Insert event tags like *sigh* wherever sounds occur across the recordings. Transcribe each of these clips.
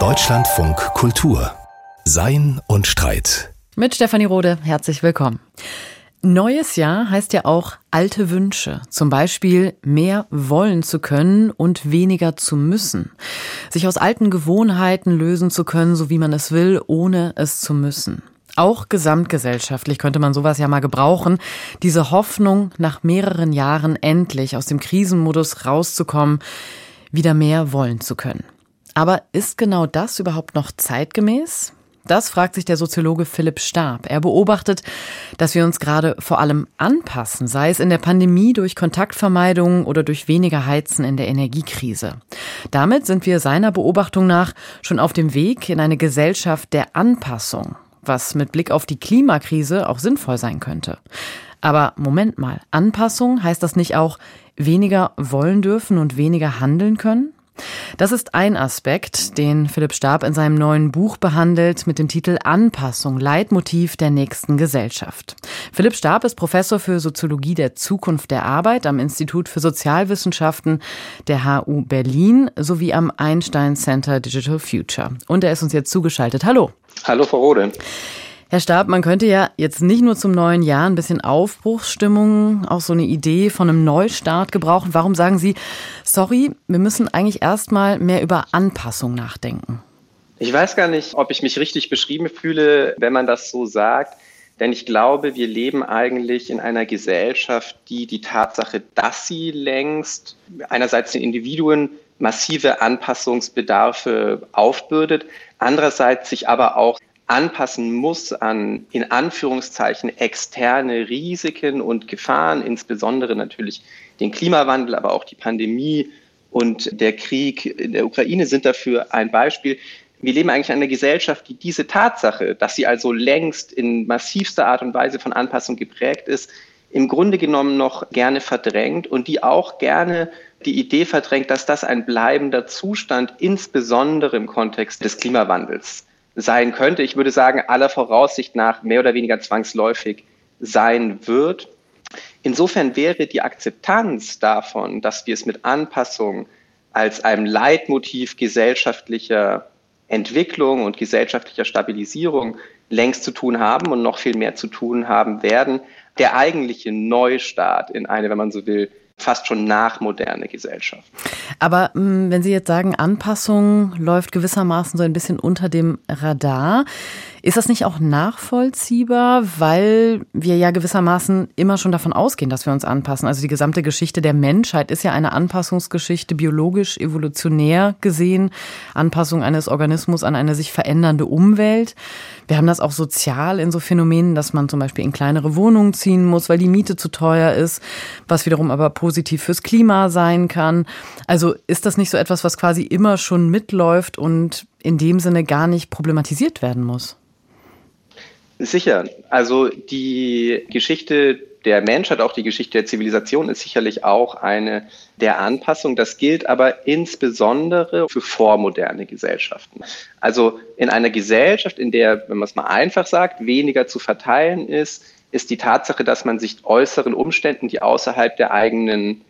Deutschlandfunk Kultur Sein und Streit. Mit Stefanie Rode, herzlich willkommen. Neues Jahr heißt ja auch alte Wünsche. Zum Beispiel mehr wollen zu können und weniger zu müssen. Sich aus alten Gewohnheiten lösen zu können, so wie man es will, ohne es zu müssen. Auch gesamtgesellschaftlich könnte man sowas ja mal gebrauchen. Diese Hoffnung, nach mehreren Jahren endlich aus dem Krisenmodus rauszukommen, wieder mehr wollen zu können. Aber ist genau das überhaupt noch zeitgemäß? Das fragt sich der Soziologe Philipp Stab. Er beobachtet, dass wir uns gerade vor allem anpassen, sei es in der Pandemie durch Kontaktvermeidung oder durch weniger Heizen in der Energiekrise. Damit sind wir seiner Beobachtung nach schon auf dem Weg in eine Gesellschaft der Anpassung, was mit Blick auf die Klimakrise auch sinnvoll sein könnte. Aber Moment mal, Anpassung heißt das nicht auch weniger wollen dürfen und weniger handeln können? Das ist ein Aspekt, den Philipp Stab in seinem neuen Buch behandelt mit dem Titel Anpassung, Leitmotiv der nächsten Gesellschaft. Philipp Stab ist Professor für Soziologie der Zukunft der Arbeit am Institut für Sozialwissenschaften der HU Berlin sowie am Einstein Center Digital Future. Und er ist uns jetzt zugeschaltet. Hallo. Hallo, Frau Rode. Herr Stab, man könnte ja jetzt nicht nur zum neuen Jahr ein bisschen Aufbruchsstimmung, auch so eine Idee von einem Neustart gebrauchen. Warum sagen Sie, sorry, wir müssen eigentlich erstmal mehr über Anpassung nachdenken? Ich weiß gar nicht, ob ich mich richtig beschrieben fühle, wenn man das so sagt. Denn ich glaube, wir leben eigentlich in einer Gesellschaft, die die Tatsache, dass sie längst einerseits den Individuen massive Anpassungsbedarfe aufbürdet, andererseits sich aber auch anpassen muss an in Anführungszeichen externe Risiken und Gefahren, insbesondere natürlich den Klimawandel, aber auch die Pandemie und der Krieg in der Ukraine sind dafür ein Beispiel. Wir leben eigentlich in einer Gesellschaft, die diese Tatsache, dass sie also längst in massivster Art und Weise von Anpassung geprägt ist, im Grunde genommen noch gerne verdrängt und die auch gerne die Idee verdrängt, dass das ein bleibender Zustand insbesondere im Kontext des Klimawandels sein könnte. Ich würde sagen, aller Voraussicht nach mehr oder weniger zwangsläufig sein wird. Insofern wäre die Akzeptanz davon, dass wir es mit Anpassung als einem Leitmotiv gesellschaftlicher Entwicklung und gesellschaftlicher Stabilisierung längst zu tun haben und noch viel mehr zu tun haben werden, der eigentliche Neustart in eine, wenn man so will, fast schon nachmoderne Gesellschaft. Aber mm, wenn Sie jetzt sagen, Anpassung läuft gewissermaßen so ein bisschen unter dem Radar, ist das nicht auch nachvollziehbar, weil wir ja gewissermaßen immer schon davon ausgehen, dass wir uns anpassen? Also die gesamte Geschichte der Menschheit ist ja eine Anpassungsgeschichte, biologisch, evolutionär gesehen. Anpassung eines Organismus an eine sich verändernde Umwelt. Wir haben das auch sozial in so Phänomenen, dass man zum Beispiel in kleinere Wohnungen ziehen muss, weil die Miete zu teuer ist, was wiederum aber positiv fürs Klima sein kann. Also ist das nicht so etwas, was quasi immer schon mitläuft und in dem Sinne gar nicht problematisiert werden muss? Sicher. Also die Geschichte der Menschheit, auch die Geschichte der Zivilisation ist sicherlich auch eine der Anpassung. Das gilt aber insbesondere für vormoderne Gesellschaften. Also in einer Gesellschaft, in der, wenn man es mal einfach sagt, weniger zu verteilen ist, ist die Tatsache, dass man sich äußeren Umständen, die außerhalb der eigenen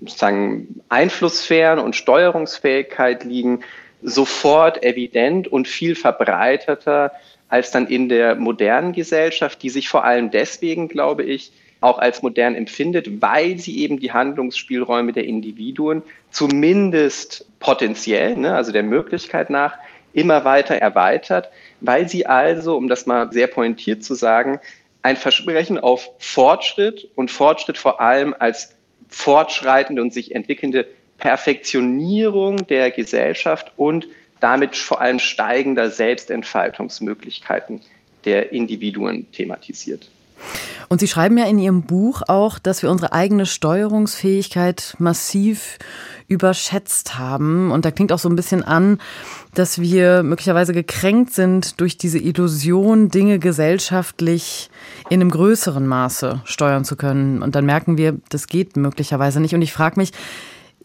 sozusagen Einflusssphären und Steuerungsfähigkeit liegen, sofort evident und viel verbreiteter als dann in der modernen Gesellschaft, die sich vor allem deswegen, glaube ich, auch als modern empfindet, weil sie eben die Handlungsspielräume der Individuen zumindest potenziell, ne, also der Möglichkeit nach, immer weiter erweitert, weil sie also, um das mal sehr pointiert zu sagen, ein Versprechen auf Fortschritt und Fortschritt vor allem als fortschreitende und sich entwickelnde Perfektionierung der Gesellschaft und damit vor allem steigender Selbstentfaltungsmöglichkeiten der Individuen thematisiert. Und Sie schreiben ja in Ihrem Buch auch, dass wir unsere eigene Steuerungsfähigkeit massiv überschätzt haben. Und da klingt auch so ein bisschen an, dass wir möglicherweise gekränkt sind durch diese Illusion, Dinge gesellschaftlich in einem größeren Maße steuern zu können. Und dann merken wir, das geht möglicherweise nicht. Und ich frage mich,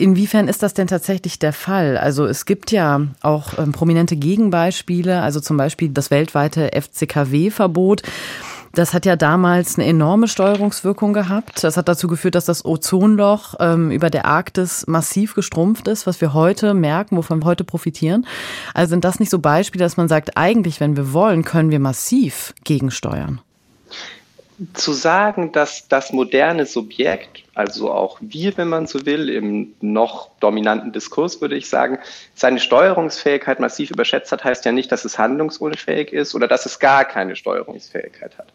Inwiefern ist das denn tatsächlich der Fall? Also es gibt ja auch ähm, prominente Gegenbeispiele, also zum Beispiel das weltweite FCKW-Verbot. Das hat ja damals eine enorme Steuerungswirkung gehabt. Das hat dazu geführt, dass das Ozonloch ähm, über der Arktis massiv gestrumpft ist, was wir heute merken, wovon wir heute profitieren. Also sind das nicht so Beispiele, dass man sagt, eigentlich, wenn wir wollen, können wir massiv gegensteuern? Zu sagen, dass das moderne Subjekt, also auch wir, wenn man so will, im noch dominanten Diskurs würde ich sagen, seine Steuerungsfähigkeit massiv überschätzt hat, heißt ja nicht, dass es handlungsunfähig ist oder dass es gar keine Steuerungsfähigkeit hat.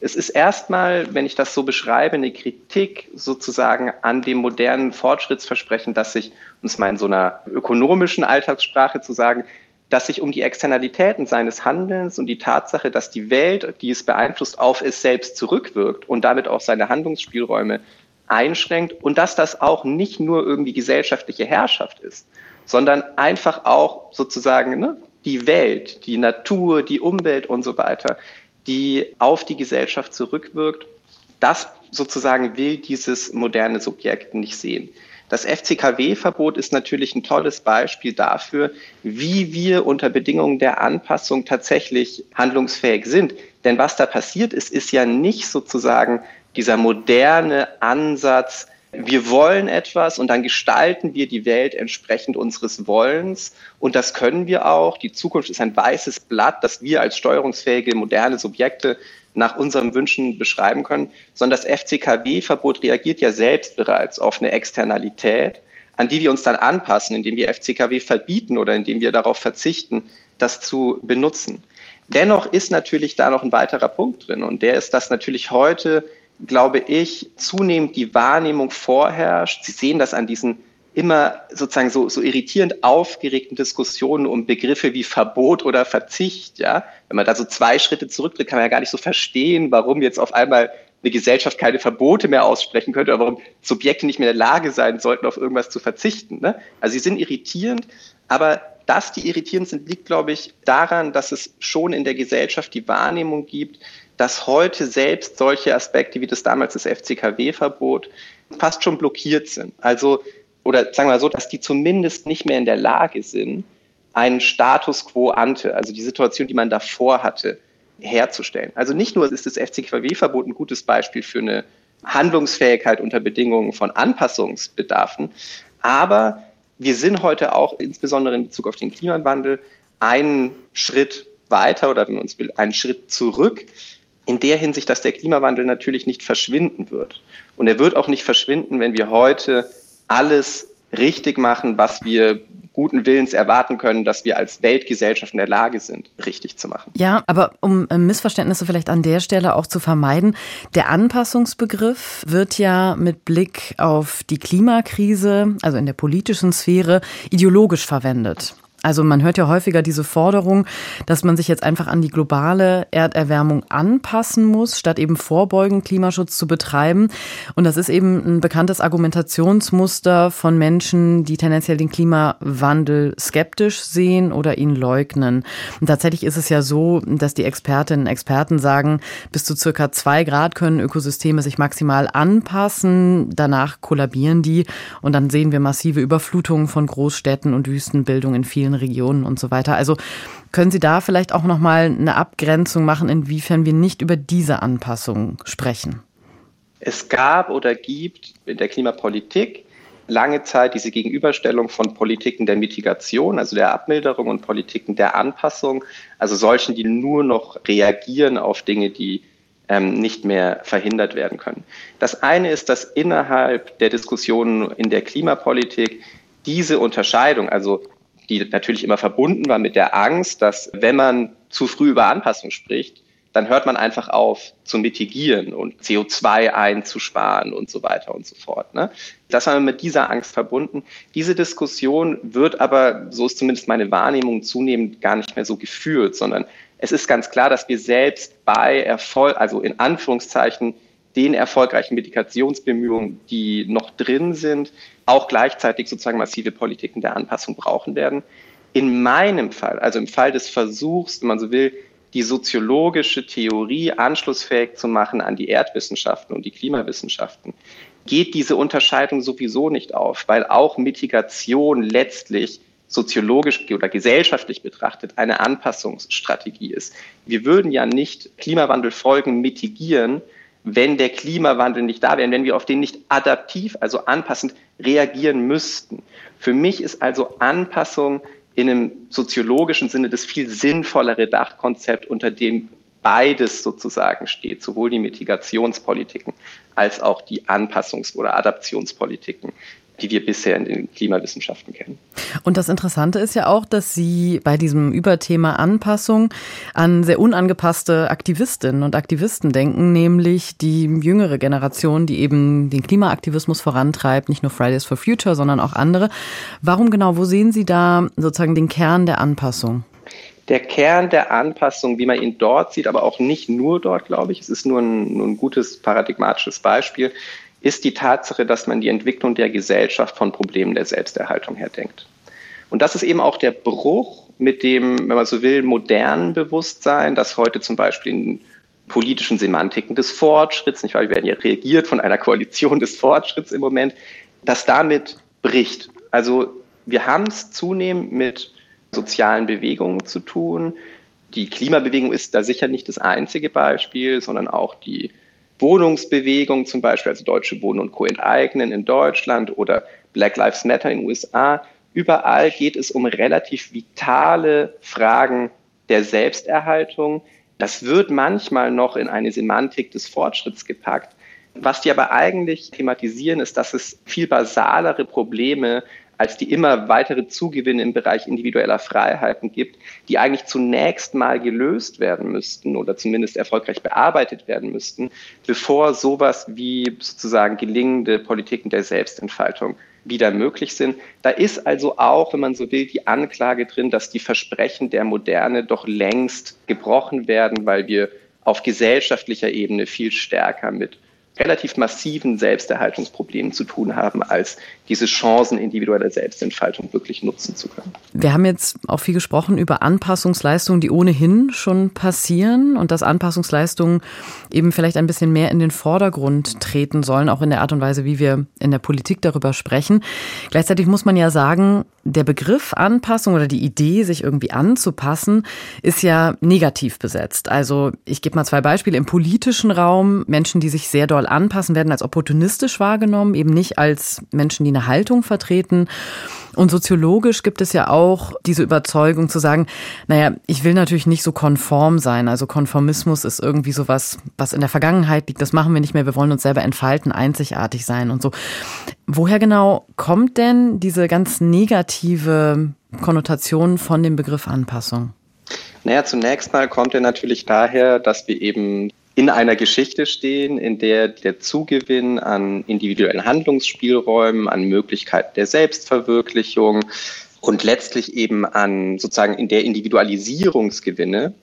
Es ist erstmal, wenn ich das so beschreibe, eine Kritik sozusagen an dem modernen Fortschrittsversprechen, dass sich, um es mal in so einer ökonomischen Alltagssprache zu sagen, dass sich um die Externalitäten seines Handelns und die Tatsache, dass die Welt, die es beeinflusst, auf es selbst zurückwirkt und damit auch seine Handlungsspielräume einschränkt und dass das auch nicht nur irgendwie gesellschaftliche Herrschaft ist, sondern einfach auch sozusagen ne, die Welt, die Natur, die Umwelt und so weiter, die auf die Gesellschaft zurückwirkt. Das sozusagen will dieses moderne Subjekt nicht sehen. Das FCKW-Verbot ist natürlich ein tolles Beispiel dafür, wie wir unter Bedingungen der Anpassung tatsächlich handlungsfähig sind. Denn was da passiert ist, ist ja nicht sozusagen dieser moderne Ansatz, wir wollen etwas und dann gestalten wir die Welt entsprechend unseres Wollens. Und das können wir auch. Die Zukunft ist ein weißes Blatt, das wir als steuerungsfähige, moderne Subjekte nach unseren Wünschen beschreiben können, sondern das FCKW-Verbot reagiert ja selbst bereits auf eine Externalität, an die wir uns dann anpassen, indem wir FCKW verbieten oder indem wir darauf verzichten, das zu benutzen. Dennoch ist natürlich da noch ein weiterer Punkt drin und der ist, dass natürlich heute, glaube ich, zunehmend die Wahrnehmung vorherrscht. Sie sehen das an diesen immer sozusagen so, so irritierend aufgeregten Diskussionen um Begriffe wie Verbot oder Verzicht, ja. Wenn man da so zwei Schritte zurücktritt, kann man ja gar nicht so verstehen, warum jetzt auf einmal eine Gesellschaft keine Verbote mehr aussprechen könnte, oder warum Subjekte nicht mehr in der Lage sein sollten, auf irgendwas zu verzichten. Ne? Also sie sind irritierend, aber dass die irritierend sind, liegt, glaube ich, daran, dass es schon in der Gesellschaft die Wahrnehmung gibt, dass heute selbst solche Aspekte wie das damals das FCKW-Verbot fast schon blockiert sind. Also oder sagen wir mal so, dass die zumindest nicht mehr in der Lage sind, einen Status quo ante, also die Situation, die man davor hatte, herzustellen. Also nicht nur ist das FCKW-Verbot ein gutes Beispiel für eine Handlungsfähigkeit unter Bedingungen von Anpassungsbedarfen, aber wir sind heute auch insbesondere in Bezug auf den Klimawandel einen Schritt weiter oder wenn man uns will, einen Schritt zurück in der Hinsicht, dass der Klimawandel natürlich nicht verschwinden wird. Und er wird auch nicht verschwinden, wenn wir heute alles richtig machen, was wir guten Willens erwarten können, dass wir als Weltgesellschaft in der Lage sind, richtig zu machen. Ja, aber um äh, Missverständnisse vielleicht an der Stelle auch zu vermeiden, der Anpassungsbegriff wird ja mit Blick auf die Klimakrise, also in der politischen Sphäre, ideologisch verwendet. Also man hört ja häufiger diese Forderung, dass man sich jetzt einfach an die globale Erderwärmung anpassen muss, statt eben vorbeugend Klimaschutz zu betreiben. Und das ist eben ein bekanntes Argumentationsmuster von Menschen, die tendenziell den Klimawandel skeptisch sehen oder ihn leugnen. Und tatsächlich ist es ja so, dass die Expertinnen und Experten sagen, bis zu circa zwei Grad können Ökosysteme sich maximal anpassen. Danach kollabieren die und dann sehen wir massive Überflutungen von Großstädten und Wüstenbildung in vielen Regionen und so weiter. Also können Sie da vielleicht auch noch mal eine Abgrenzung machen, inwiefern wir nicht über diese Anpassung sprechen? Es gab oder gibt in der Klimapolitik lange Zeit diese Gegenüberstellung von Politiken der Mitigation, also der Abmilderung und Politiken der Anpassung, also solchen, die nur noch reagieren auf Dinge, die ähm, nicht mehr verhindert werden können. Das eine ist, dass innerhalb der Diskussionen in der Klimapolitik diese Unterscheidung, also die natürlich immer verbunden war mit der Angst, dass wenn man zu früh über Anpassung spricht, dann hört man einfach auf zu mitigieren und CO2 einzusparen und so weiter und so fort. Ne? Das war mit dieser Angst verbunden. Diese Diskussion wird aber, so ist zumindest meine Wahrnehmung, zunehmend gar nicht mehr so geführt, sondern es ist ganz klar, dass wir selbst bei Erfolg, also in Anführungszeichen, den erfolgreichen Mitigationsbemühungen, die noch drin sind, auch gleichzeitig sozusagen massive Politiken der Anpassung brauchen werden. In meinem Fall, also im Fall des Versuchs, wenn man so will, die soziologische Theorie anschlussfähig zu machen an die Erdwissenschaften und die Klimawissenschaften, geht diese Unterscheidung sowieso nicht auf, weil auch Mitigation letztlich soziologisch oder gesellschaftlich betrachtet eine Anpassungsstrategie ist. Wir würden ja nicht Klimawandelfolgen mitigieren, wenn der Klimawandel nicht da wäre, wenn wir auf den nicht adaptiv, also anpassend reagieren müssten. Für mich ist also Anpassung in einem soziologischen Sinne das viel sinnvollere Dachkonzept, unter dem beides sozusagen steht, sowohl die Mitigationspolitiken als auch die Anpassungs- oder Adaptionspolitiken die wir bisher in den Klimawissenschaften kennen. Und das Interessante ist ja auch, dass Sie bei diesem Überthema Anpassung an sehr unangepasste Aktivistinnen und Aktivisten denken, nämlich die jüngere Generation, die eben den Klimaaktivismus vorantreibt, nicht nur Fridays for Future, sondern auch andere. Warum genau, wo sehen Sie da sozusagen den Kern der Anpassung? der Kern der Anpassung, wie man ihn dort sieht, aber auch nicht nur dort, glaube ich, es ist nur ein, nur ein gutes paradigmatisches Beispiel, ist die Tatsache, dass man die Entwicklung der Gesellschaft von Problemen der Selbsterhaltung her denkt. Und das ist eben auch der Bruch mit dem, wenn man so will, modernen Bewusstsein, das heute zum Beispiel in politischen Semantiken des Fortschritts, nicht wahr, wir werden ja reagiert von einer Koalition des Fortschritts im Moment, das damit bricht. Also wir haben es zunehmend mit sozialen Bewegungen zu tun. Die Klimabewegung ist da sicher nicht das einzige Beispiel, sondern auch die Wohnungsbewegung zum Beispiel, also Deutsche Wohnen und Co. enteignen in Deutschland oder Black Lives Matter in den USA. Überall geht es um relativ vitale Fragen der Selbsterhaltung. Das wird manchmal noch in eine Semantik des Fortschritts gepackt. Was die aber eigentlich thematisieren, ist, dass es viel basalere Probleme als die immer weitere Zugewinne im Bereich individueller Freiheiten gibt, die eigentlich zunächst mal gelöst werden müssten oder zumindest erfolgreich bearbeitet werden müssten, bevor sowas wie sozusagen gelingende Politiken der Selbstentfaltung wieder möglich sind. Da ist also auch, wenn man so will, die Anklage drin, dass die Versprechen der Moderne doch längst gebrochen werden, weil wir auf gesellschaftlicher Ebene viel stärker mit relativ massiven Selbsterhaltungsproblemen zu tun haben, als diese Chancen individueller Selbstentfaltung wirklich nutzen zu können. Wir haben jetzt auch viel gesprochen über Anpassungsleistungen, die ohnehin schon passieren und dass Anpassungsleistungen eben vielleicht ein bisschen mehr in den Vordergrund treten sollen, auch in der Art und Weise, wie wir in der Politik darüber sprechen. Gleichzeitig muss man ja sagen, der Begriff Anpassung oder die Idee, sich irgendwie anzupassen, ist ja negativ besetzt. Also ich gebe mal zwei Beispiele. Im politischen Raum Menschen, die sich sehr doll anpassen, werden als opportunistisch wahrgenommen, eben nicht als Menschen, die eine Haltung vertreten. Und soziologisch gibt es ja auch diese Überzeugung zu sagen, naja, ich will natürlich nicht so konform sein. Also Konformismus ist irgendwie sowas, was in der Vergangenheit liegt. Das machen wir nicht mehr. Wir wollen uns selber entfalten, einzigartig sein und so. Woher genau kommt denn diese ganz negative Konnotation von dem Begriff Anpassung? Naja, zunächst mal kommt er natürlich daher, dass wir eben in einer Geschichte stehen, in der der Zugewinn an individuellen Handlungsspielräumen, an Möglichkeiten der Selbstverwirklichung und letztlich eben an sozusagen in der Individualisierungsgewinne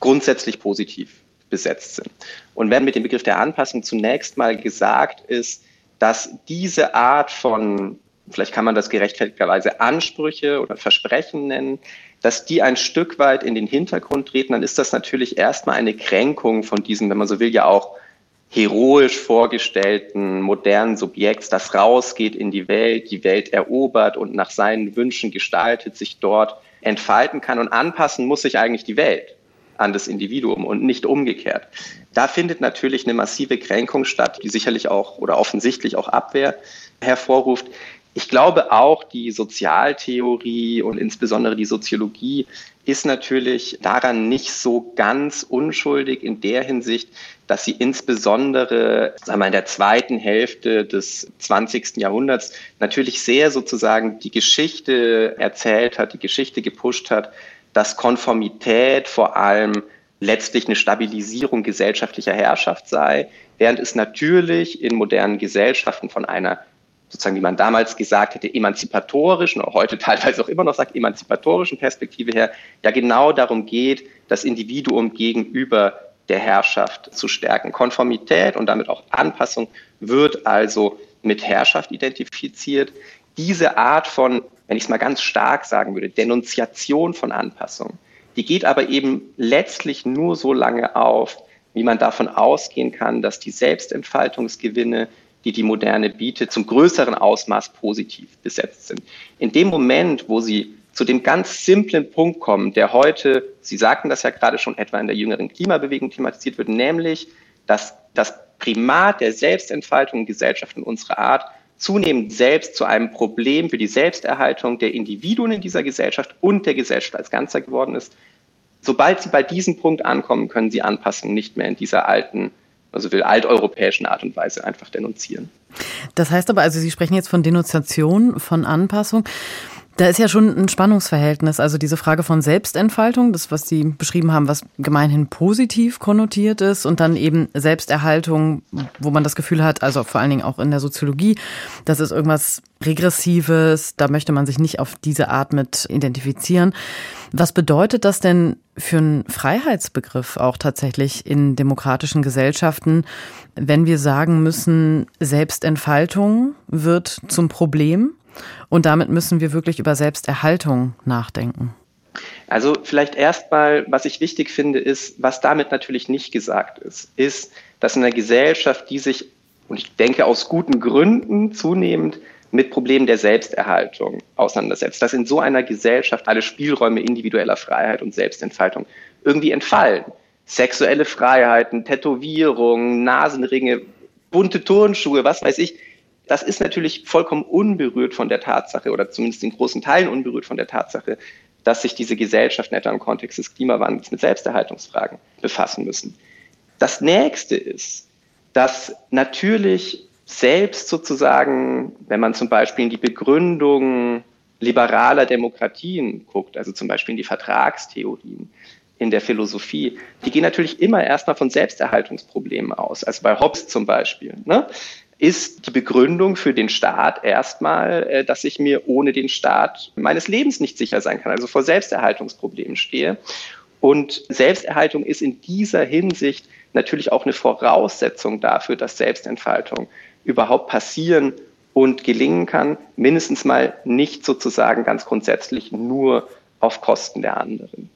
grundsätzlich positiv besetzt sind. Und wenn mit dem Begriff der Anpassung zunächst mal gesagt ist, dass diese Art von, vielleicht kann man das gerechtfertigterweise Ansprüche oder Versprechen nennen, dass die ein Stück weit in den Hintergrund treten, dann ist das natürlich erstmal eine Kränkung von diesem, wenn man so will, ja auch heroisch vorgestellten modernen Subjekts, das rausgeht in die Welt, die Welt erobert und nach seinen Wünschen gestaltet, sich dort entfalten kann und anpassen muss sich eigentlich die Welt an das Individuum und nicht umgekehrt. Da findet natürlich eine massive Kränkung statt, die sicherlich auch oder offensichtlich auch Abwehr hervorruft. Ich glaube auch, die Sozialtheorie und insbesondere die Soziologie ist natürlich daran nicht so ganz unschuldig in der Hinsicht, dass sie insbesondere sagen wir, in der zweiten Hälfte des 20. Jahrhunderts natürlich sehr sozusagen die Geschichte erzählt hat, die Geschichte gepusht hat, dass Konformität vor allem letztlich eine Stabilisierung gesellschaftlicher Herrschaft sei, während es natürlich in modernen Gesellschaften von einer sozusagen, wie man damals gesagt hätte, emanzipatorischen, oder heute *laughs* teilweise auch immer noch sagt, emanzipatorischen Perspektive her, ja genau darum geht, das Individuum gegenüber der Herrschaft zu stärken. Konformität und damit auch Anpassung wird also mit Herrschaft identifiziert. Diese Art von, wenn ich es mal ganz stark sagen würde, Denunziation von Anpassung, die geht aber eben letztlich nur so lange auf, wie man davon ausgehen kann, dass die Selbstentfaltungsgewinne die die Moderne bietet, zum größeren Ausmaß positiv besetzt sind. In dem Moment, wo sie zu dem ganz simplen Punkt kommen, der heute, Sie sagten das ja gerade schon etwa in der jüngeren Klimabewegung thematisiert wird, nämlich, dass das Primat der Selbstentfaltung in Gesellschaften unserer Art zunehmend selbst zu einem Problem für die Selbsterhaltung der Individuen in dieser Gesellschaft und der Gesellschaft als Ganzer geworden ist. Sobald Sie bei diesem Punkt ankommen, können Sie Anpassungen nicht mehr in dieser alten, also will alteuropäischen Art und Weise einfach denunzieren. Das heißt aber, also Sie sprechen jetzt von Denunziation, von Anpassung. Da ist ja schon ein Spannungsverhältnis. Also diese Frage von Selbstentfaltung, das, was Sie beschrieben haben, was gemeinhin positiv konnotiert ist, und dann eben Selbsterhaltung, wo man das Gefühl hat, also vor allen Dingen auch in der Soziologie, das ist irgendwas Regressives, da möchte man sich nicht auf diese Art mit identifizieren. Was bedeutet das denn für einen Freiheitsbegriff auch tatsächlich in demokratischen Gesellschaften, wenn wir sagen müssen, Selbstentfaltung wird zum Problem? Und damit müssen wir wirklich über Selbsterhaltung nachdenken. Also vielleicht erstmal, was ich wichtig finde, ist, was damit natürlich nicht gesagt ist, ist, dass in einer Gesellschaft, die sich, und ich denke aus guten Gründen zunehmend mit Problemen der Selbsterhaltung auseinandersetzt, dass in so einer Gesellschaft alle Spielräume individueller Freiheit und Selbstentfaltung irgendwie entfallen. Sexuelle Freiheiten, Tätowierungen, Nasenringe, bunte Turnschuhe, was weiß ich, das ist natürlich vollkommen unberührt von der Tatsache oder zumindest in großen Teilen unberührt von der Tatsache, dass sich diese Gesellschaften etwa im Kontext des Klimawandels mit Selbsterhaltungsfragen befassen müssen. Das nächste ist, dass natürlich selbst sozusagen, wenn man zum Beispiel in die Begründung liberaler Demokratien guckt, also zum Beispiel in die Vertragstheorien, in der Philosophie, die gehen natürlich immer erstmal von Selbsterhaltungsproblemen aus. Also bei Hobbes zum Beispiel. Ne? Ist die Begründung für den Staat erstmal, äh, dass ich mir ohne den Staat meines Lebens nicht sicher sein kann, also vor Selbsterhaltungsproblemen stehe. Und Selbsterhaltung ist in dieser Hinsicht natürlich auch eine Voraussetzung dafür, dass Selbstentfaltung überhaupt passieren und gelingen kann, mindestens mal nicht sozusagen ganz grundsätzlich nur auf Kosten der anderen.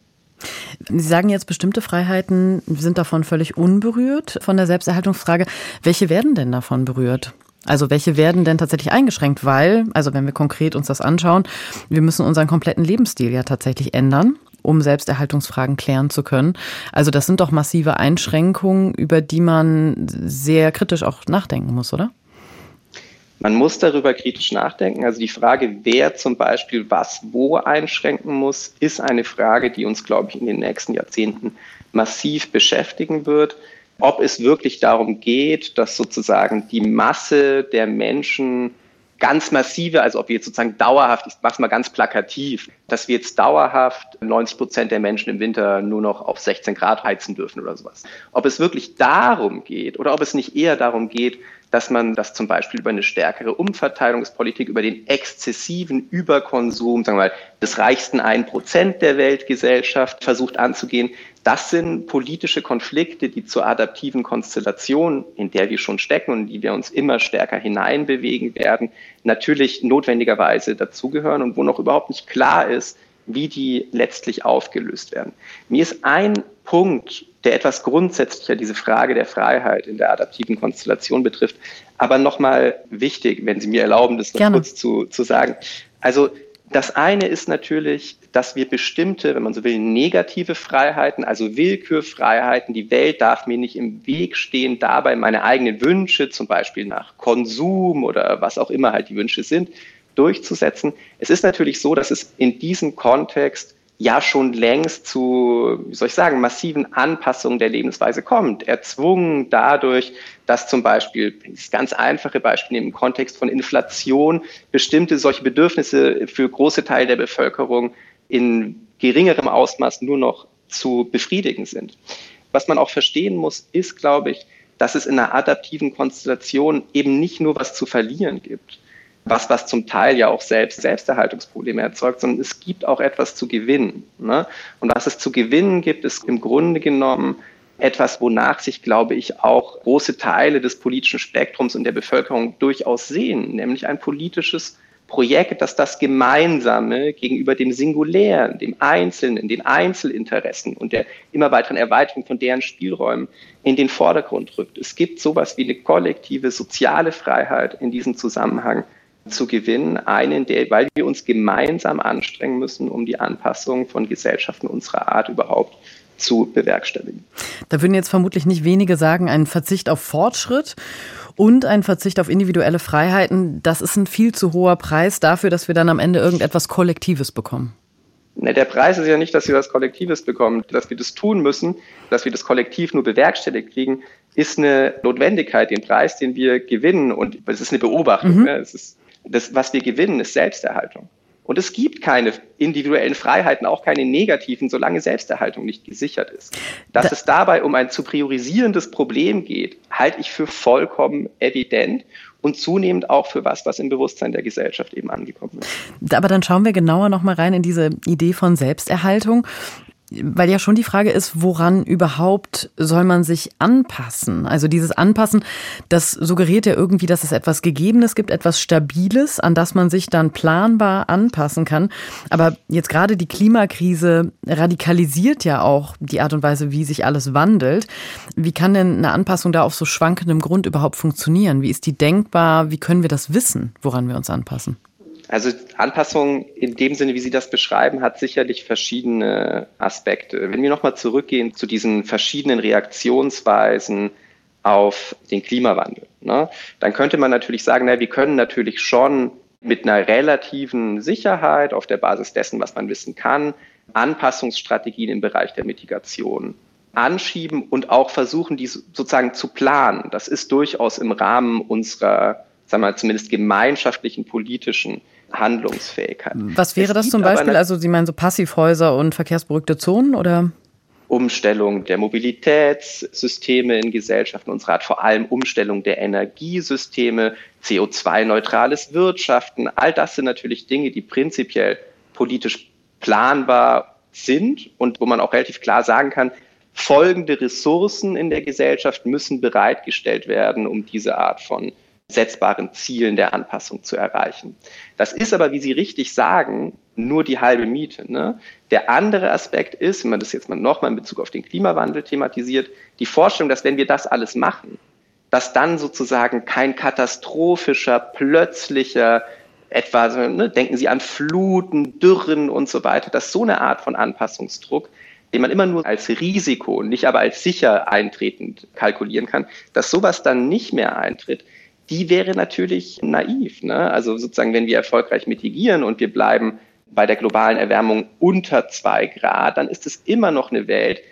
Sie sagen jetzt, bestimmte Freiheiten sind davon völlig unberührt von der Selbsterhaltungsfrage. Welche werden denn davon berührt? Also welche werden denn tatsächlich eingeschränkt? Weil, also wenn wir konkret uns das anschauen, wir müssen unseren kompletten Lebensstil ja tatsächlich ändern um Selbsterhaltungsfragen klären zu können. Also das sind doch massive Einschränkungen, über die man sehr kritisch auch nachdenken muss, oder? Man muss darüber kritisch nachdenken. Also die Frage, wer zum Beispiel was wo einschränken muss, ist eine Frage, die uns, glaube ich, in den nächsten Jahrzehnten massiv beschäftigen wird. Ob es wirklich darum geht, dass sozusagen die Masse der Menschen ganz massive, also ob wir jetzt sozusagen dauerhaft, ich mache es mal ganz plakativ, dass wir jetzt dauerhaft 90 Prozent der Menschen im Winter nur noch auf 16 Grad heizen dürfen oder sowas. Ob es wirklich darum geht oder ob es nicht eher darum geht, dass man das zum Beispiel über eine stärkere Umverteilungspolitik, über den exzessiven Überkonsum, sagen wir mal, des reichsten ein Prozent der Weltgesellschaft versucht anzugehen. Das sind politische Konflikte, die zur adaptiven Konstellation, in der wir schon stecken und in die wir uns immer stärker hineinbewegen werden, natürlich notwendigerweise dazugehören und wo noch überhaupt nicht klar ist, wie die letztlich aufgelöst werden. Mir ist ein Punkt, der etwas grundsätzlicher diese Frage der Freiheit in der adaptiven Konstellation betrifft, aber nochmal wichtig, wenn Sie mir erlauben, das noch Gerne. kurz zu, zu sagen. Also das eine ist natürlich, dass wir bestimmte, wenn man so will, negative Freiheiten, also Willkürfreiheiten, die Welt darf mir nicht im Weg stehen, dabei meine eigenen Wünsche, zum Beispiel nach Konsum oder was auch immer halt die Wünsche sind, durchzusetzen. Es ist natürlich so, dass es in diesem Kontext ja schon längst zu, wie soll ich sagen, massiven Anpassungen der Lebensweise kommt. Erzwungen dadurch, dass zum Beispiel, das ganz einfache Beispiel im Kontext von Inflation, bestimmte solche Bedürfnisse für große Teile der Bevölkerung in geringerem Ausmaß nur noch zu befriedigen sind. Was man auch verstehen muss, ist, glaube ich, dass es in einer adaptiven Konstellation eben nicht nur was zu verlieren gibt was, was zum Teil ja auch selbst Selbsterhaltungsprobleme erzeugt, sondern es gibt auch etwas zu gewinnen. Ne? Und was es zu gewinnen gibt, ist im Grunde genommen etwas, wonach sich, glaube ich, auch große Teile des politischen Spektrums und der Bevölkerung durchaus sehen, nämlich ein politisches Projekt, dass das Gemeinsame gegenüber dem Singulären, dem Einzelnen, den Einzelinteressen und der immer weiteren Erweiterung von deren Spielräumen in den Vordergrund rückt. Es gibt sowas wie eine kollektive soziale Freiheit in diesem Zusammenhang zu gewinnen, einen, der, weil wir uns gemeinsam anstrengen müssen, um die Anpassung von Gesellschaften unserer Art überhaupt zu bewerkstelligen. Da würden jetzt vermutlich nicht wenige sagen, ein Verzicht auf Fortschritt und ein Verzicht auf individuelle Freiheiten, das ist ein viel zu hoher Preis dafür, dass wir dann am Ende irgendetwas Kollektives bekommen. Ne, der Preis ist ja nicht, dass wir was Kollektives bekommen. Dass wir das tun müssen, dass wir das Kollektiv nur bewerkstelligt kriegen, ist eine Notwendigkeit. Den Preis, den wir gewinnen, und es ist eine Beobachtung, mhm. ne? es ist, das, was wir gewinnen, ist Selbsterhaltung. Und es gibt keine individuellen Freiheiten, auch keine negativen, solange Selbsterhaltung nicht gesichert ist. Dass da es dabei um ein zu priorisierendes Problem geht, halte ich für vollkommen evident und zunehmend auch für was, was im Bewusstsein der Gesellschaft eben angekommen ist. Aber dann schauen wir genauer nochmal rein in diese Idee von Selbsterhaltung weil ja schon die Frage ist, woran überhaupt soll man sich anpassen? Also dieses Anpassen, das suggeriert ja irgendwie, dass es etwas Gegebenes gibt, etwas Stabiles, an das man sich dann planbar anpassen kann. Aber jetzt gerade die Klimakrise radikalisiert ja auch die Art und Weise, wie sich alles wandelt. Wie kann denn eine Anpassung da auf so schwankendem Grund überhaupt funktionieren? Wie ist die denkbar? Wie können wir das wissen, woran wir uns anpassen? Also Anpassung in dem Sinne, wie Sie das beschreiben, hat sicherlich verschiedene Aspekte. Wenn wir nochmal zurückgehen zu diesen verschiedenen Reaktionsweisen auf den Klimawandel, ne, dann könnte man natürlich sagen, na, wir können natürlich schon mit einer relativen Sicherheit auf der Basis dessen, was man wissen kann, Anpassungsstrategien im Bereich der Mitigation anschieben und auch versuchen, die sozusagen zu planen. Das ist durchaus im Rahmen unserer, sagen wir mal, zumindest gemeinschaftlichen politischen Handlungsfähigkeit. Was wäre das zum Beispiel? Also Sie meinen so Passivhäuser und verkehrsberuhigte Zonen oder? Umstellung der Mobilitätssysteme in Gesellschaften unserer Art, vor allem Umstellung der Energiesysteme, CO2-neutrales Wirtschaften. All das sind natürlich Dinge, die prinzipiell politisch planbar sind und wo man auch relativ klar sagen kann, folgende Ressourcen in der Gesellschaft müssen bereitgestellt werden, um diese Art von setzbaren Zielen der Anpassung zu erreichen. Das ist aber, wie Sie richtig sagen, nur die halbe Miete. Ne? Der andere Aspekt ist, wenn man das jetzt mal nochmal in Bezug auf den Klimawandel thematisiert, die Vorstellung, dass wenn wir das alles machen, dass dann sozusagen kein katastrophischer, plötzlicher, etwa, ne, denken Sie an Fluten, Dürren und so weiter, dass so eine Art von Anpassungsdruck, den man immer nur als Risiko, nicht aber als sicher eintretend kalkulieren kann, dass sowas dann nicht mehr eintritt, die wäre natürlich naiv. Ne? Also sozusagen, wenn wir erfolgreich mitigieren und wir bleiben bei der globalen Erwärmung unter zwei Grad, dann ist es immer noch eine Welt,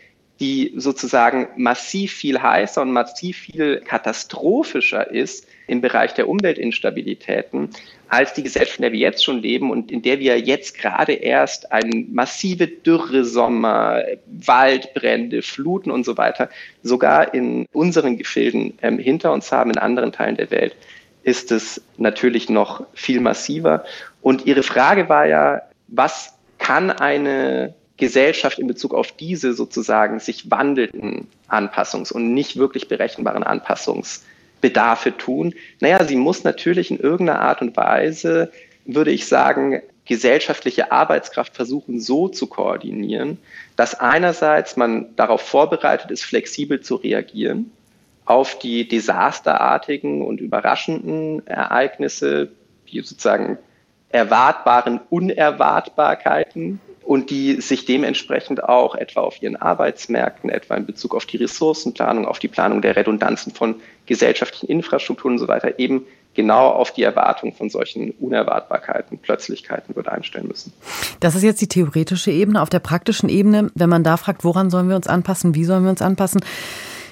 die sozusagen massiv viel heißer und massiv viel katastrophischer ist im Bereich der Umweltinstabilitäten als die Gesellschaft, in der wir jetzt schon leben und in der wir jetzt gerade erst eine massive Dürre, Sommer, Waldbrände, Fluten und so weiter sogar in unseren Gefilden ähm, hinter uns haben, in anderen Teilen der Welt ist es natürlich noch viel massiver. Und Ihre Frage war ja, was kann eine Gesellschaft in Bezug auf diese sozusagen sich wandelnden Anpassungs- und nicht wirklich berechenbaren Anpassungsbedarfe tun? Naja, sie muss natürlich in irgendeiner Art und Weise, würde ich sagen, gesellschaftliche Arbeitskraft versuchen so zu koordinieren, dass einerseits man darauf vorbereitet ist, flexibel zu reagieren auf die desasterartigen und überraschenden Ereignisse, die sozusagen erwartbaren Unerwartbarkeiten und die sich dementsprechend auch etwa auf ihren Arbeitsmärkten, etwa in Bezug auf die Ressourcenplanung, auf die Planung der Redundanzen von gesellschaftlichen Infrastrukturen und so weiter eben genau auf die Erwartung von solchen Unerwartbarkeiten, Plötzlichkeiten wird einstellen müssen. Das ist jetzt die theoretische Ebene. Auf der praktischen Ebene, wenn man da fragt, woran sollen wir uns anpassen, wie sollen wir uns anpassen,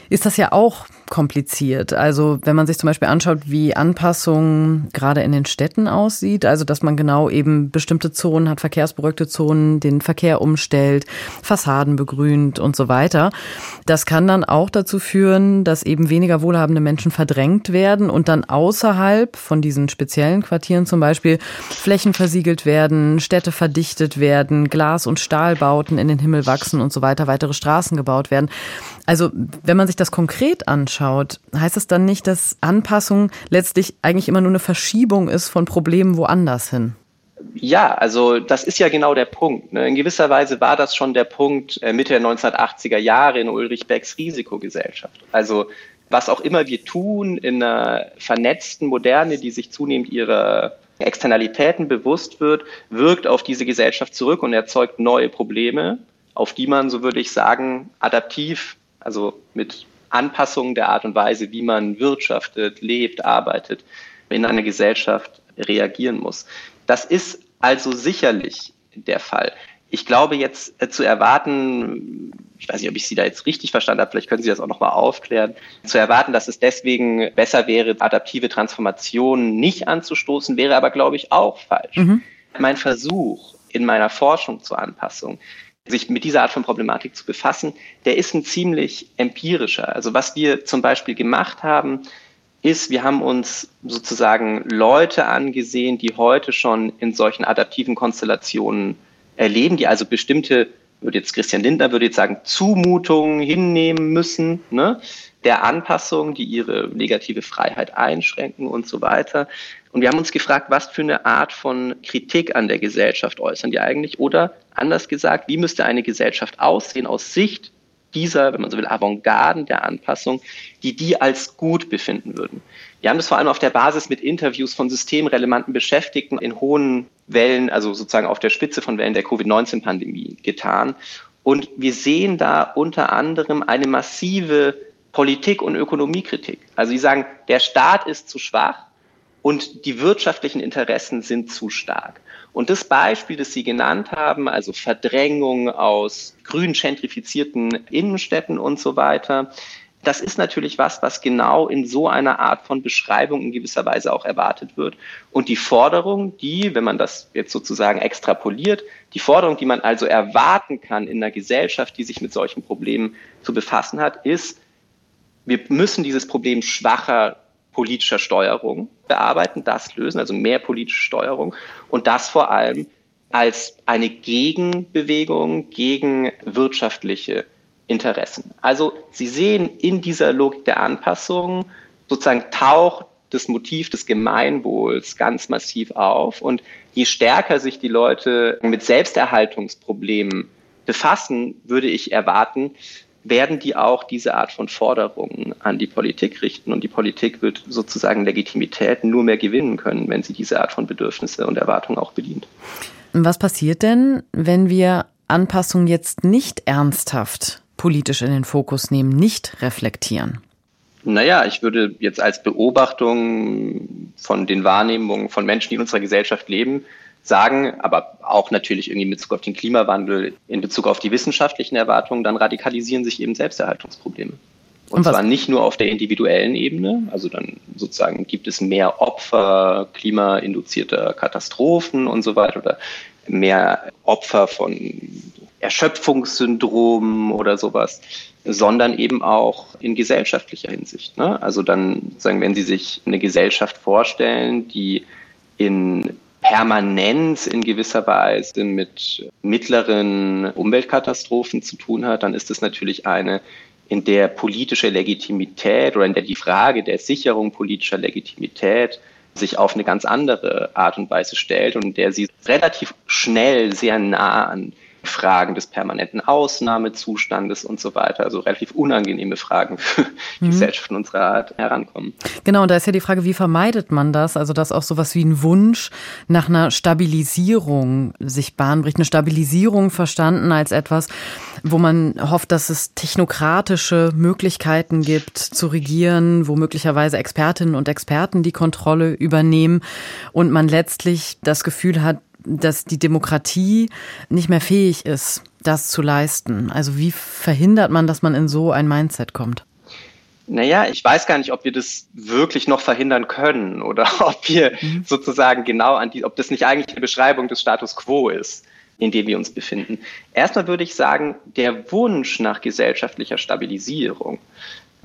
ist das ja auch kompliziert. Also wenn man sich zum Beispiel anschaut, wie Anpassung gerade in den Städten aussieht, also dass man genau eben bestimmte Zonen hat, verkehrsberuhigte Zonen, den Verkehr umstellt, Fassaden begrünt und so weiter. Das kann dann auch dazu führen, dass eben weniger wohlhabende Menschen verdrängt werden und dann außerhalb von diesen speziellen Quartieren zum Beispiel Flächen versiegelt werden, Städte verdichtet werden, Glas- und Stahlbauten in den Himmel wachsen und so weiter, weitere Straßen gebaut werden. Also wenn man sich das konkret anschaut, heißt es dann nicht, dass Anpassung letztlich eigentlich immer nur eine Verschiebung ist von Problemen woanders hin? Ja, also das ist ja genau der Punkt. Ne? In gewisser Weise war das schon der Punkt äh, Mitte der 1980er Jahre in Ulrich Becks Risikogesellschaft. Also was auch immer wir tun in einer vernetzten Moderne, die sich zunehmend ihrer Externalitäten bewusst wird, wirkt auf diese Gesellschaft zurück und erzeugt neue Probleme, auf die man, so würde ich sagen, adaptiv, also mit Anpassungen der Art und Weise, wie man wirtschaftet, lebt, arbeitet, in einer Gesellschaft reagieren muss. Das ist also sicherlich der Fall. Ich glaube jetzt äh, zu erwarten, ich weiß nicht, ob ich Sie da jetzt richtig verstanden habe, vielleicht können Sie das auch nochmal aufklären, zu erwarten, dass es deswegen besser wäre, adaptive Transformationen nicht anzustoßen, wäre aber, glaube ich, auch falsch. Mhm. Mein Versuch in meiner Forschung zur Anpassung, sich mit dieser Art von Problematik zu befassen, der ist ein ziemlich empirischer. Also was wir zum Beispiel gemacht haben, ist, wir haben uns sozusagen Leute angesehen, die heute schon in solchen adaptiven Konstellationen erleben, die also bestimmte, würde jetzt Christian Lindner würde jetzt sagen, Zumutungen hinnehmen müssen, ne, der Anpassung, die ihre negative Freiheit einschränken und so weiter. Und wir haben uns gefragt, was für eine Art von Kritik an der Gesellschaft äußern die eigentlich? Oder anders gesagt, wie müsste eine Gesellschaft aussehen aus Sicht dieser, wenn man so will, Avantgarden der Anpassung, die die als gut befinden würden. Wir haben das vor allem auf der Basis mit Interviews von systemrelevanten Beschäftigten in hohen Wellen, also sozusagen auf der Spitze von Wellen der Covid-19-Pandemie getan. Und wir sehen da unter anderem eine massive Politik- und Ökonomiekritik. Also sie sagen, der Staat ist zu schwach und die wirtschaftlichen Interessen sind zu stark. Und das Beispiel, das Sie genannt haben, also Verdrängung aus grün gentrifizierten Innenstädten und so weiter, das ist natürlich was, was genau in so einer Art von Beschreibung in gewisser Weise auch erwartet wird. Und die Forderung, die, wenn man das jetzt sozusagen extrapoliert, die Forderung, die man also erwarten kann in einer Gesellschaft, die sich mit solchen Problemen zu befassen hat, ist, wir müssen dieses Problem schwacher politischer Steuerung bearbeiten, das lösen, also mehr politische Steuerung und das vor allem als eine Gegenbewegung gegen wirtschaftliche Interessen. Also Sie sehen in dieser Logik der Anpassung sozusagen taucht das Motiv des Gemeinwohls ganz massiv auf und je stärker sich die Leute mit Selbsterhaltungsproblemen befassen, würde ich erwarten, werden die auch diese Art von Forderungen an die Politik richten. Und die Politik wird sozusagen Legitimität nur mehr gewinnen können, wenn sie diese Art von Bedürfnisse und Erwartungen auch bedient. Was passiert denn, wenn wir Anpassung jetzt nicht ernsthaft politisch in den Fokus nehmen, nicht reflektieren? Naja, ich würde jetzt als Beobachtung von den Wahrnehmungen von Menschen, die in unserer Gesellschaft leben, sagen, aber auch natürlich irgendwie in Bezug auf den Klimawandel, in Bezug auf die wissenschaftlichen Erwartungen, dann radikalisieren sich eben Selbsterhaltungsprobleme. Und, Und zwar nicht nur auf der individuellen Ebene, also dann sozusagen gibt es mehr Opfer klimainduzierter Katastrophen und so weiter oder mehr Opfer von Erschöpfungssyndromen oder sowas, sondern eben auch in gesellschaftlicher Hinsicht. Ne? Also dann sagen, wenn Sie sich eine Gesellschaft vorstellen, die in Permanenz in gewisser Weise mit mittleren Umweltkatastrophen zu tun hat, dann ist es natürlich eine, in der politische Legitimität oder in der die Frage der Sicherung politischer Legitimität sich auf eine ganz andere Art und Weise stellt und in der sie relativ schnell sehr nah an Fragen des permanenten Ausnahmezustandes und so weiter. Also relativ unangenehme Fragen *laughs* für mhm. Gesellschaften unserer Art herankommen. Genau, und da ist ja die Frage, wie vermeidet man das? Also, dass auch sowas wie ein Wunsch nach einer Stabilisierung sich bahnbricht. Eine Stabilisierung verstanden als etwas, wo man hofft, dass es technokratische Möglichkeiten gibt zu regieren, wo möglicherweise Expertinnen und Experten die Kontrolle übernehmen und man letztlich das Gefühl hat, dass die Demokratie nicht mehr fähig ist, das zu leisten. Also wie verhindert man, dass man in so ein Mindset kommt? Naja, ich weiß gar nicht, ob wir das wirklich noch verhindern können *laughs* oder ob wir mhm. sozusagen genau an die, ob das nicht eigentlich eine Beschreibung des Status quo ist, in dem wir uns befinden. Erstmal würde ich sagen, der Wunsch nach gesellschaftlicher Stabilisierung,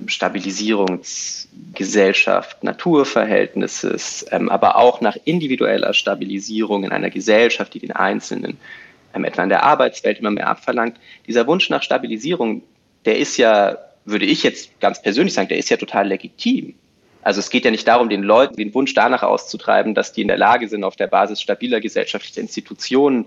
Stabilisierungsgesellschaft, Naturverhältnisses, ähm, aber auch nach individueller Stabilisierung in einer Gesellschaft, die den Einzelnen ähm, etwa in der Arbeitswelt immer mehr abverlangt. Dieser Wunsch nach Stabilisierung, der ist ja würde ich jetzt ganz persönlich sagen, der ist ja total legitim. Also es geht ja nicht darum, den Leuten den Wunsch danach auszutreiben, dass die in der Lage sind, auf der Basis stabiler gesellschaftlicher Institutionen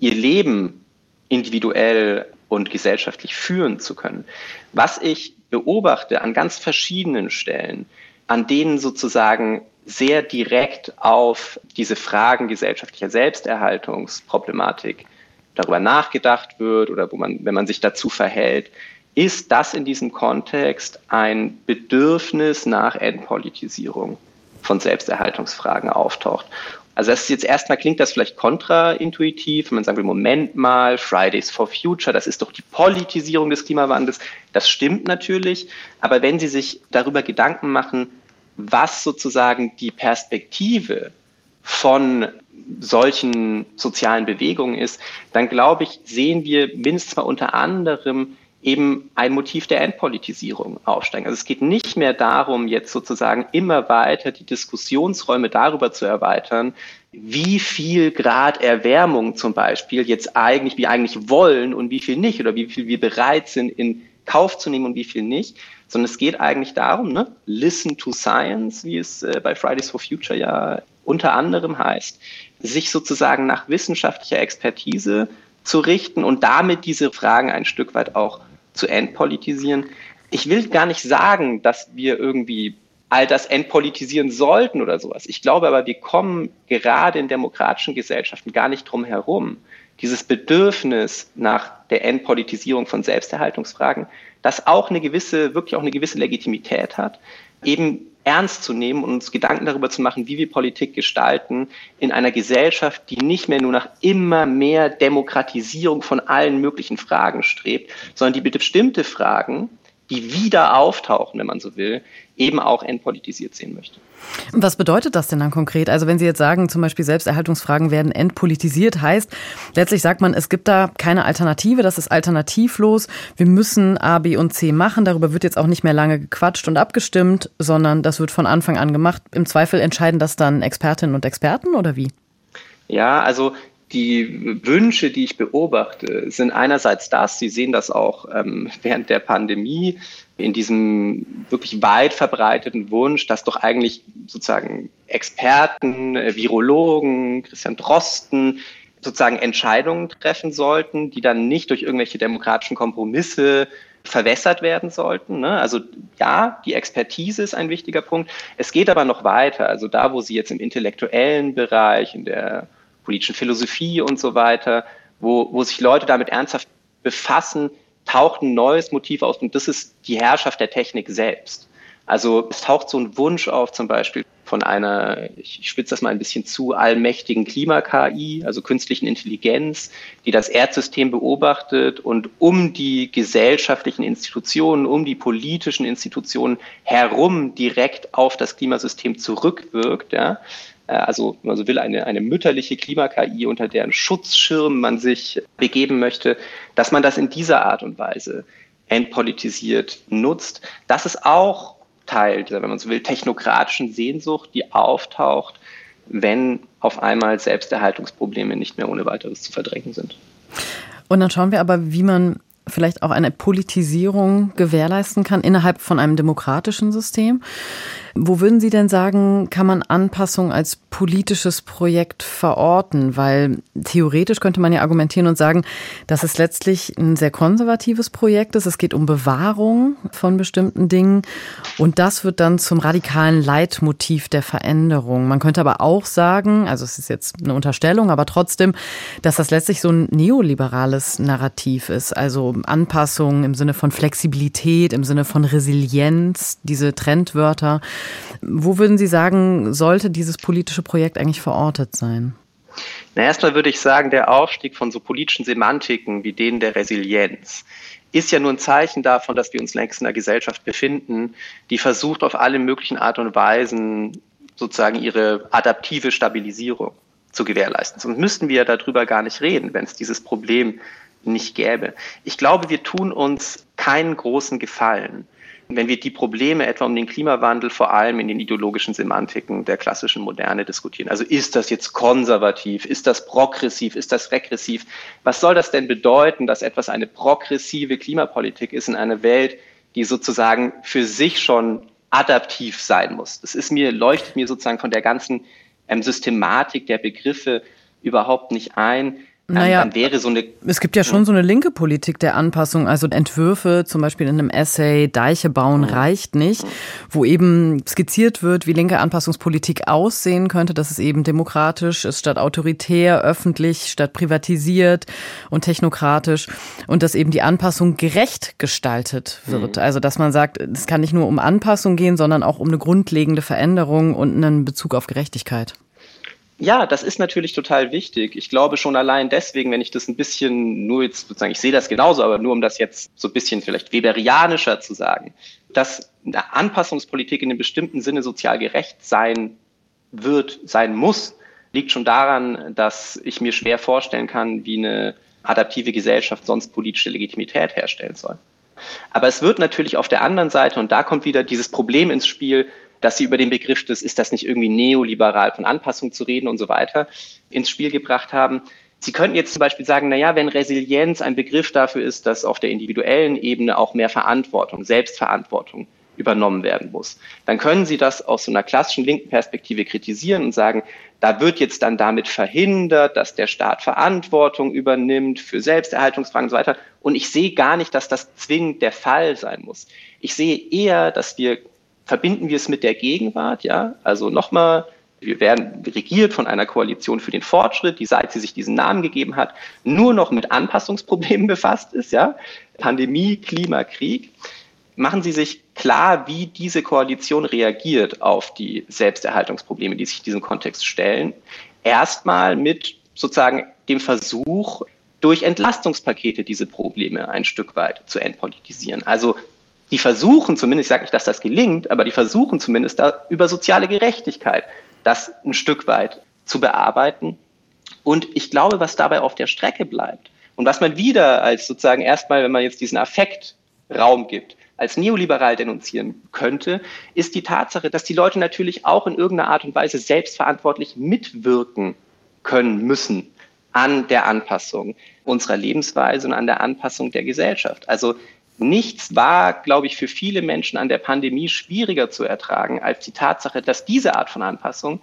ihr Leben individuell und gesellschaftlich führen zu können. Was ich beobachte an ganz verschiedenen Stellen, an denen sozusagen sehr direkt auf diese Fragen gesellschaftlicher Selbsterhaltungsproblematik darüber nachgedacht wird oder wo man, wenn man sich dazu verhält, ist das in diesem Kontext ein Bedürfnis nach Entpolitisierung von Selbsterhaltungsfragen auftaucht. Also das ist jetzt erstmal klingt das vielleicht kontraintuitiv, wenn man sagt, Moment mal, Fridays for Future, das ist doch die Politisierung des Klimawandels. Das stimmt natürlich, aber wenn Sie sich darüber Gedanken machen, was sozusagen die Perspektive von solchen sozialen Bewegungen ist, dann glaube ich, sehen wir mindestens mal unter anderem eben ein Motiv der Entpolitisierung aufsteigen. Also es geht nicht mehr darum, jetzt sozusagen immer weiter die Diskussionsräume darüber zu erweitern, wie viel Grad Erwärmung zum Beispiel jetzt eigentlich, wir eigentlich wollen und wie viel nicht oder wie viel wir bereit sind in Kauf zu nehmen und wie viel nicht, sondern es geht eigentlich darum, ne, listen to science, wie es äh, bei Fridays for Future ja unter anderem heißt, sich sozusagen nach wissenschaftlicher Expertise zu richten und damit diese Fragen ein Stück weit auch zu entpolitisieren. Ich will gar nicht sagen, dass wir irgendwie all das entpolitisieren sollten oder sowas. Ich glaube aber, wir kommen gerade in demokratischen Gesellschaften gar nicht drum herum, dieses Bedürfnis nach der Entpolitisierung von Selbsterhaltungsfragen, das auch eine gewisse, wirklich auch eine gewisse Legitimität hat, eben ernst zu nehmen und uns Gedanken darüber zu machen, wie wir Politik gestalten in einer Gesellschaft, die nicht mehr nur nach immer mehr Demokratisierung von allen möglichen Fragen strebt, sondern die bestimmte Fragen, die wieder auftauchen, wenn man so will, eben auch entpolitisiert sehen möchte. Was bedeutet das denn dann konkret? Also wenn Sie jetzt sagen, zum Beispiel Selbsterhaltungsfragen werden entpolitisiert, heißt letztlich sagt man, es gibt da keine Alternative, das ist alternativlos. Wir müssen A, B und C machen. Darüber wird jetzt auch nicht mehr lange gequatscht und abgestimmt, sondern das wird von Anfang an gemacht. Im Zweifel entscheiden das dann Expertinnen und Experten oder wie? Ja, also die Wünsche, die ich beobachte, sind einerseits das, Sie sehen das auch ähm, während der Pandemie, in diesem wirklich weit verbreiteten Wunsch, dass doch eigentlich sozusagen Experten, äh, Virologen, Christian Drosten, sozusagen Entscheidungen treffen sollten, die dann nicht durch irgendwelche demokratischen Kompromisse verwässert werden sollten. Ne? Also ja, die Expertise ist ein wichtiger Punkt. Es geht aber noch weiter. Also da, wo Sie jetzt im intellektuellen Bereich, in der politischen Philosophie und so weiter, wo, wo sich Leute damit ernsthaft befassen, taucht ein neues Motiv auf und das ist die Herrschaft der Technik selbst. Also es taucht so ein Wunsch auf, zum Beispiel von einer, ich spitze das mal ein bisschen zu, allmächtigen Klima-KI, also künstlichen Intelligenz, die das Erdsystem beobachtet und um die gesellschaftlichen Institutionen, um die politischen Institutionen herum direkt auf das Klimasystem zurückwirkt. Ja. Äh, also wenn man so will, eine, eine mütterliche Klima-KI, unter deren Schutzschirm man sich begeben möchte, dass man das in dieser Art und Weise entpolitisiert nutzt. Das ist auch Teil dieser, wenn man so will, technokratischen Sehnsucht, die auftaucht, wenn auf einmal Selbsterhaltungsprobleme nicht mehr ohne weiteres zu verdrängen sind. Und dann schauen wir aber, wie man vielleicht auch eine Politisierung gewährleisten kann innerhalb von einem demokratischen System. Wo würden Sie denn sagen, kann man Anpassung als politisches Projekt verorten? Weil theoretisch könnte man ja argumentieren und sagen, dass es letztlich ein sehr konservatives Projekt ist. Es geht um Bewahrung von bestimmten Dingen und das wird dann zum radikalen Leitmotiv der Veränderung. Man könnte aber auch sagen, also es ist jetzt eine Unterstellung, aber trotzdem, dass das letztlich so ein neoliberales Narrativ ist. Also Anpassung im Sinne von Flexibilität, im Sinne von Resilienz, diese Trendwörter. Wo würden Sie sagen, sollte dieses politische Projekt eigentlich verortet sein? Na, erstmal würde ich sagen, der Aufstieg von so politischen Semantiken wie denen der Resilienz ist ja nur ein Zeichen davon, dass wir uns längst in einer Gesellschaft befinden, die versucht, auf alle möglichen Art und Weisen sozusagen ihre adaptive Stabilisierung zu gewährleisten. Sonst müssten wir darüber gar nicht reden, wenn es dieses Problem nicht gäbe. Ich glaube, wir tun uns keinen großen Gefallen, wenn wir die Probleme etwa um den Klimawandel vor allem in den ideologischen Semantiken der klassischen Moderne diskutieren. Also ist das jetzt konservativ, ist das progressiv, ist das regressiv? Was soll das denn bedeuten, dass etwas eine progressive Klimapolitik ist in einer Welt, die sozusagen für sich schon adaptiv sein muss. Das ist mir, leuchtet mir sozusagen von der ganzen ähm, Systematik der Begriffe überhaupt nicht ein. Naja, dann wäre so eine. Es gibt ja schon so eine linke Politik der Anpassung, also Entwürfe, zum Beispiel in einem Essay, Deiche bauen mhm. reicht nicht, wo eben skizziert wird, wie linke Anpassungspolitik aussehen könnte, dass es eben demokratisch ist statt autoritär, öffentlich statt privatisiert und technokratisch und dass eben die Anpassung gerecht gestaltet wird. Mhm. Also, dass man sagt, es kann nicht nur um Anpassung gehen, sondern auch um eine grundlegende Veränderung und einen Bezug auf Gerechtigkeit. Ja, das ist natürlich total wichtig. Ich glaube schon allein deswegen, wenn ich das ein bisschen nur jetzt sozusagen, ich sehe das genauso, aber nur um das jetzt so ein bisschen vielleicht weberianischer zu sagen, dass eine Anpassungspolitik in einem bestimmten Sinne sozial gerecht sein wird, sein muss, liegt schon daran, dass ich mir schwer vorstellen kann, wie eine adaptive Gesellschaft sonst politische Legitimität herstellen soll. Aber es wird natürlich auf der anderen Seite, und da kommt wieder dieses Problem ins Spiel, dass sie über den Begriff des, ist das nicht irgendwie neoliberal von Anpassung zu reden und so weiter, ins Spiel gebracht haben. Sie könnten jetzt zum Beispiel sagen, na ja, wenn Resilienz ein Begriff dafür ist, dass auf der individuellen Ebene auch mehr Verantwortung, Selbstverantwortung übernommen werden muss, dann können Sie das aus so einer klassischen linken Perspektive kritisieren und sagen, da wird jetzt dann damit verhindert, dass der Staat Verantwortung übernimmt für Selbsterhaltungsfragen und so weiter. Und ich sehe gar nicht, dass das zwingend der Fall sein muss. Ich sehe eher, dass wir verbinden wir es mit der Gegenwart, ja, also nochmal, wir werden regiert von einer Koalition für den Fortschritt, die seit sie sich diesen Namen gegeben hat, nur noch mit Anpassungsproblemen *laughs* befasst ist, ja, Pandemie, Klima, Krieg. Machen Sie sich klar, wie diese Koalition reagiert auf die Selbsterhaltungsprobleme, die sich in diesem Kontext stellen. Erstmal mit sozusagen dem Versuch, durch Entlastungspakete diese Probleme ein Stück weit zu entpolitisieren. Also die versuchen zumindest, ich sage nicht, dass das gelingt, aber die versuchen zumindest da über soziale Gerechtigkeit das ein Stück weit zu bearbeiten. Und ich glaube, was dabei auf der Strecke bleibt und was man wieder als sozusagen erstmal, wenn man jetzt diesen Affekt Raum gibt, als neoliberal denunzieren könnte, ist die Tatsache, dass die Leute natürlich auch in irgendeiner Art und Weise selbstverantwortlich mitwirken können müssen an der Anpassung unserer Lebensweise und an der Anpassung der Gesellschaft. Also Nichts war, glaube ich, für viele Menschen an der Pandemie schwieriger zu ertragen als die Tatsache, dass diese Art von Anpassung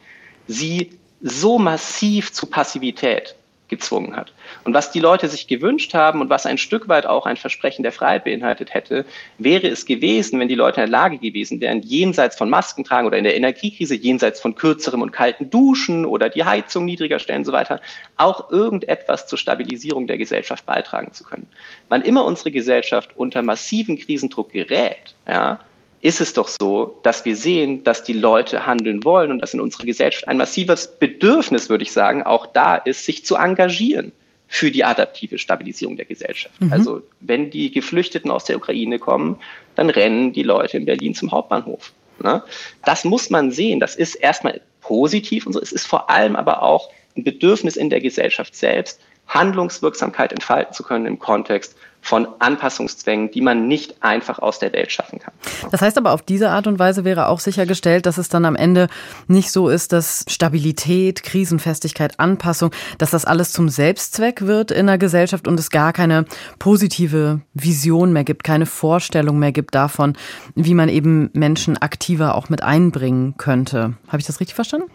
sie so massiv zu Passivität gezwungen hat. Und was die Leute sich gewünscht haben und was ein Stück weit auch ein Versprechen der Freiheit beinhaltet hätte, wäre es gewesen, wenn die Leute in der Lage gewesen wären, jenseits von Masken tragen oder in der Energiekrise, jenseits von kürzerem und kalten Duschen oder die Heizung niedriger stellen und so weiter, auch irgendetwas zur Stabilisierung der Gesellschaft beitragen zu können. Wann immer unsere Gesellschaft unter massiven Krisendruck gerät, ja, ist es doch so, dass wir sehen, dass die Leute handeln wollen und dass in unserer Gesellschaft ein massives Bedürfnis, würde ich sagen, auch da ist, sich zu engagieren für die adaptive Stabilisierung der Gesellschaft. Mhm. Also wenn die Geflüchteten aus der Ukraine kommen, dann rennen die Leute in Berlin zum Hauptbahnhof. Ne? Das muss man sehen. Das ist erstmal positiv und so. Es ist vor allem aber auch ein Bedürfnis in der Gesellschaft selbst, Handlungswirksamkeit entfalten zu können im Kontext von Anpassungszwängen, die man nicht einfach aus der Welt schaffen kann. Das heißt aber, auf diese Art und Weise wäre auch sichergestellt, dass es dann am Ende nicht so ist, dass Stabilität, Krisenfestigkeit, Anpassung, dass das alles zum Selbstzweck wird in der Gesellschaft und es gar keine positive Vision mehr gibt, keine Vorstellung mehr gibt davon, wie man eben Menschen aktiver auch mit einbringen könnte. Habe ich das richtig verstanden?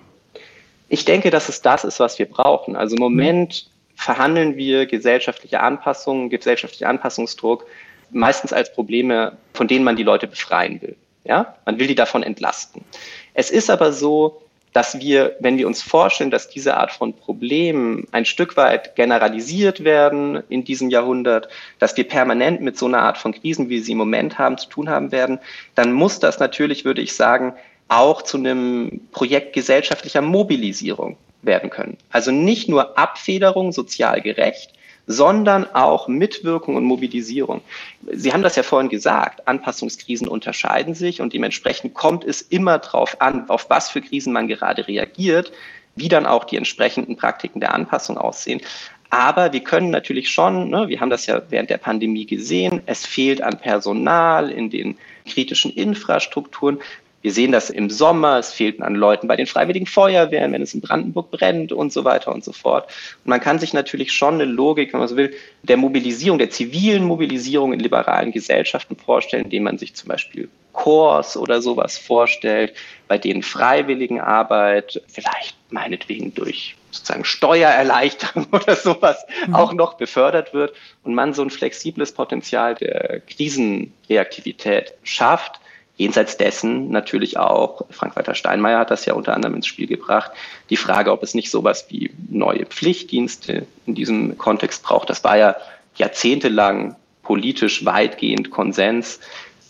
Ich denke, dass es das ist, was wir brauchen. Also im Moment verhandeln wir gesellschaftliche Anpassungen, gesellschaftlichen Anpassungsdruck meistens als Probleme, von denen man die Leute befreien will. Ja, man will die davon entlasten. Es ist aber so, dass wir, wenn wir uns vorstellen, dass diese Art von Problemen ein Stück weit generalisiert werden in diesem Jahrhundert, dass wir permanent mit so einer Art von Krisen, wie sie im Moment haben, zu tun haben werden, dann muss das natürlich, würde ich sagen, auch zu einem Projekt gesellschaftlicher Mobilisierung werden können. Also nicht nur Abfederung sozial gerecht, sondern auch Mitwirkung und Mobilisierung. Sie haben das ja vorhin gesagt, Anpassungskrisen unterscheiden sich und dementsprechend kommt es immer darauf an, auf was für Krisen man gerade reagiert, wie dann auch die entsprechenden Praktiken der Anpassung aussehen. Aber wir können natürlich schon, ne, wir haben das ja während der Pandemie gesehen, es fehlt an Personal in den kritischen Infrastrukturen Wir sehen das im Sommer, es fehlt an Leuten bei den Freiwilligen Feuerwehren, wenn es in Brandenburg brennt und so weiter und so fort. Und man kann sich natürlich schon eine Logik, wenn man so will, der Mobilisierung, der zivilen Mobilisierung in liberalen Gesellschaften vorstellen, indem man sich zum Beispiel Chors oder sowas vorstellt, bei denen Freiwilligenarbeit vielleicht meinetwegen durch sozusagen Steuererleichterung *laughs* oder sowas mhm. auch noch befördert wird und man so ein flexibles Potenzial der Krisenreaktivität schafft. Jenseits dessen natürlich auch, Frank-Walter Steinmeier hat das ja unter anderem ins Spiel gebracht, die Frage, ob es nicht sowas wie neue Pflichtdienste in diesem Kontext braucht. Das war ja jahrzehntelang politisch weitgehend Konsens.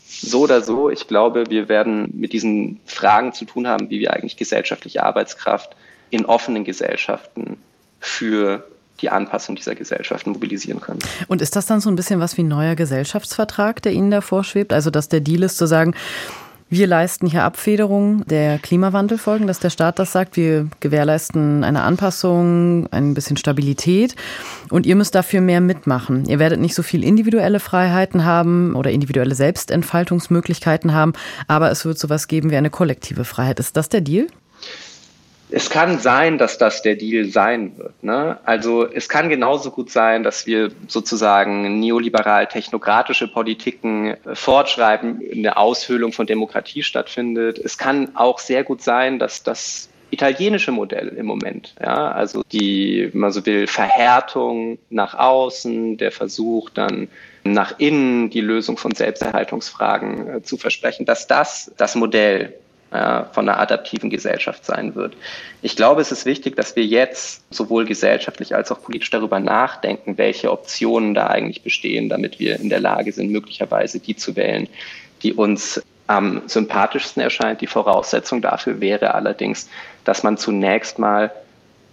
So oder so, ich glaube, wir werden mit diesen Fragen zu tun haben, wie wir eigentlich gesellschaftliche Arbeitskraft in offenen Gesellschaften für die Anpassung dieser Gesellschaften mobilisieren können. Und ist das dann so ein bisschen was wie ein neuer Gesellschaftsvertrag, der Ihnen da vorschwebt? Also, dass der Deal ist zu sagen, wir leisten hier Abfederung der Klimawandelfolgen, dass der Staat das sagt. Wir gewährleisten eine Anpassung, ein bisschen Stabilität und ihr müsst dafür mehr mitmachen. Ihr werdet nicht so viel individuelle Freiheiten haben oder individuelle Selbstentfaltungsmöglichkeiten haben, aber es wird sowas geben wie eine kollektive Freiheit. Ist das der Deal? Es kann sein, dass das der Deal sein wird. Ne? Also es kann genauso gut sein, dass wir sozusagen neoliberal-technokratische Politiken äh, fortschreiben, eine Aushöhlung von Demokratie stattfindet. Es kann auch sehr gut sein, dass das italienische Modell im Moment, ja, also die, wenn man so will, Verhärtung nach außen, der Versuch dann nach innen die Lösung von Selbsterhaltungsfragen äh, zu versprechen, dass das das Modell von einer adaptiven Gesellschaft sein wird. Ich glaube, es ist wichtig, dass wir jetzt sowohl gesellschaftlich als auch politisch darüber nachdenken, welche Optionen da eigentlich bestehen, damit wir in der Lage sind, möglicherweise die zu wählen, die uns am sympathischsten erscheint. Die Voraussetzung dafür wäre allerdings, dass man zunächst mal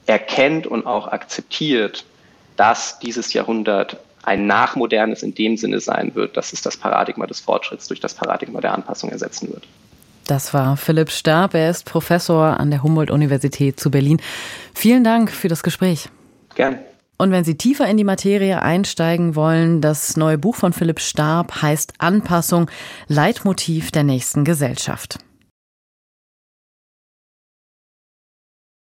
erkennt und auch akzeptiert, dass dieses Jahrhundert ein nachmodernes in dem Sinne sein wird, dass es das Paradigma des Fortschritts durch das Paradigma der Anpassung ersetzen wird. Das war Philipp Stab. Er ist Professor an der Humboldt-Universität zu Berlin. Vielen Dank für das Gespräch. Gern. Und wenn Sie tiefer in die Materie einsteigen wollen, das neue Buch von Philipp Stab heißt Anpassung, Leitmotiv der nächsten Gesellschaft.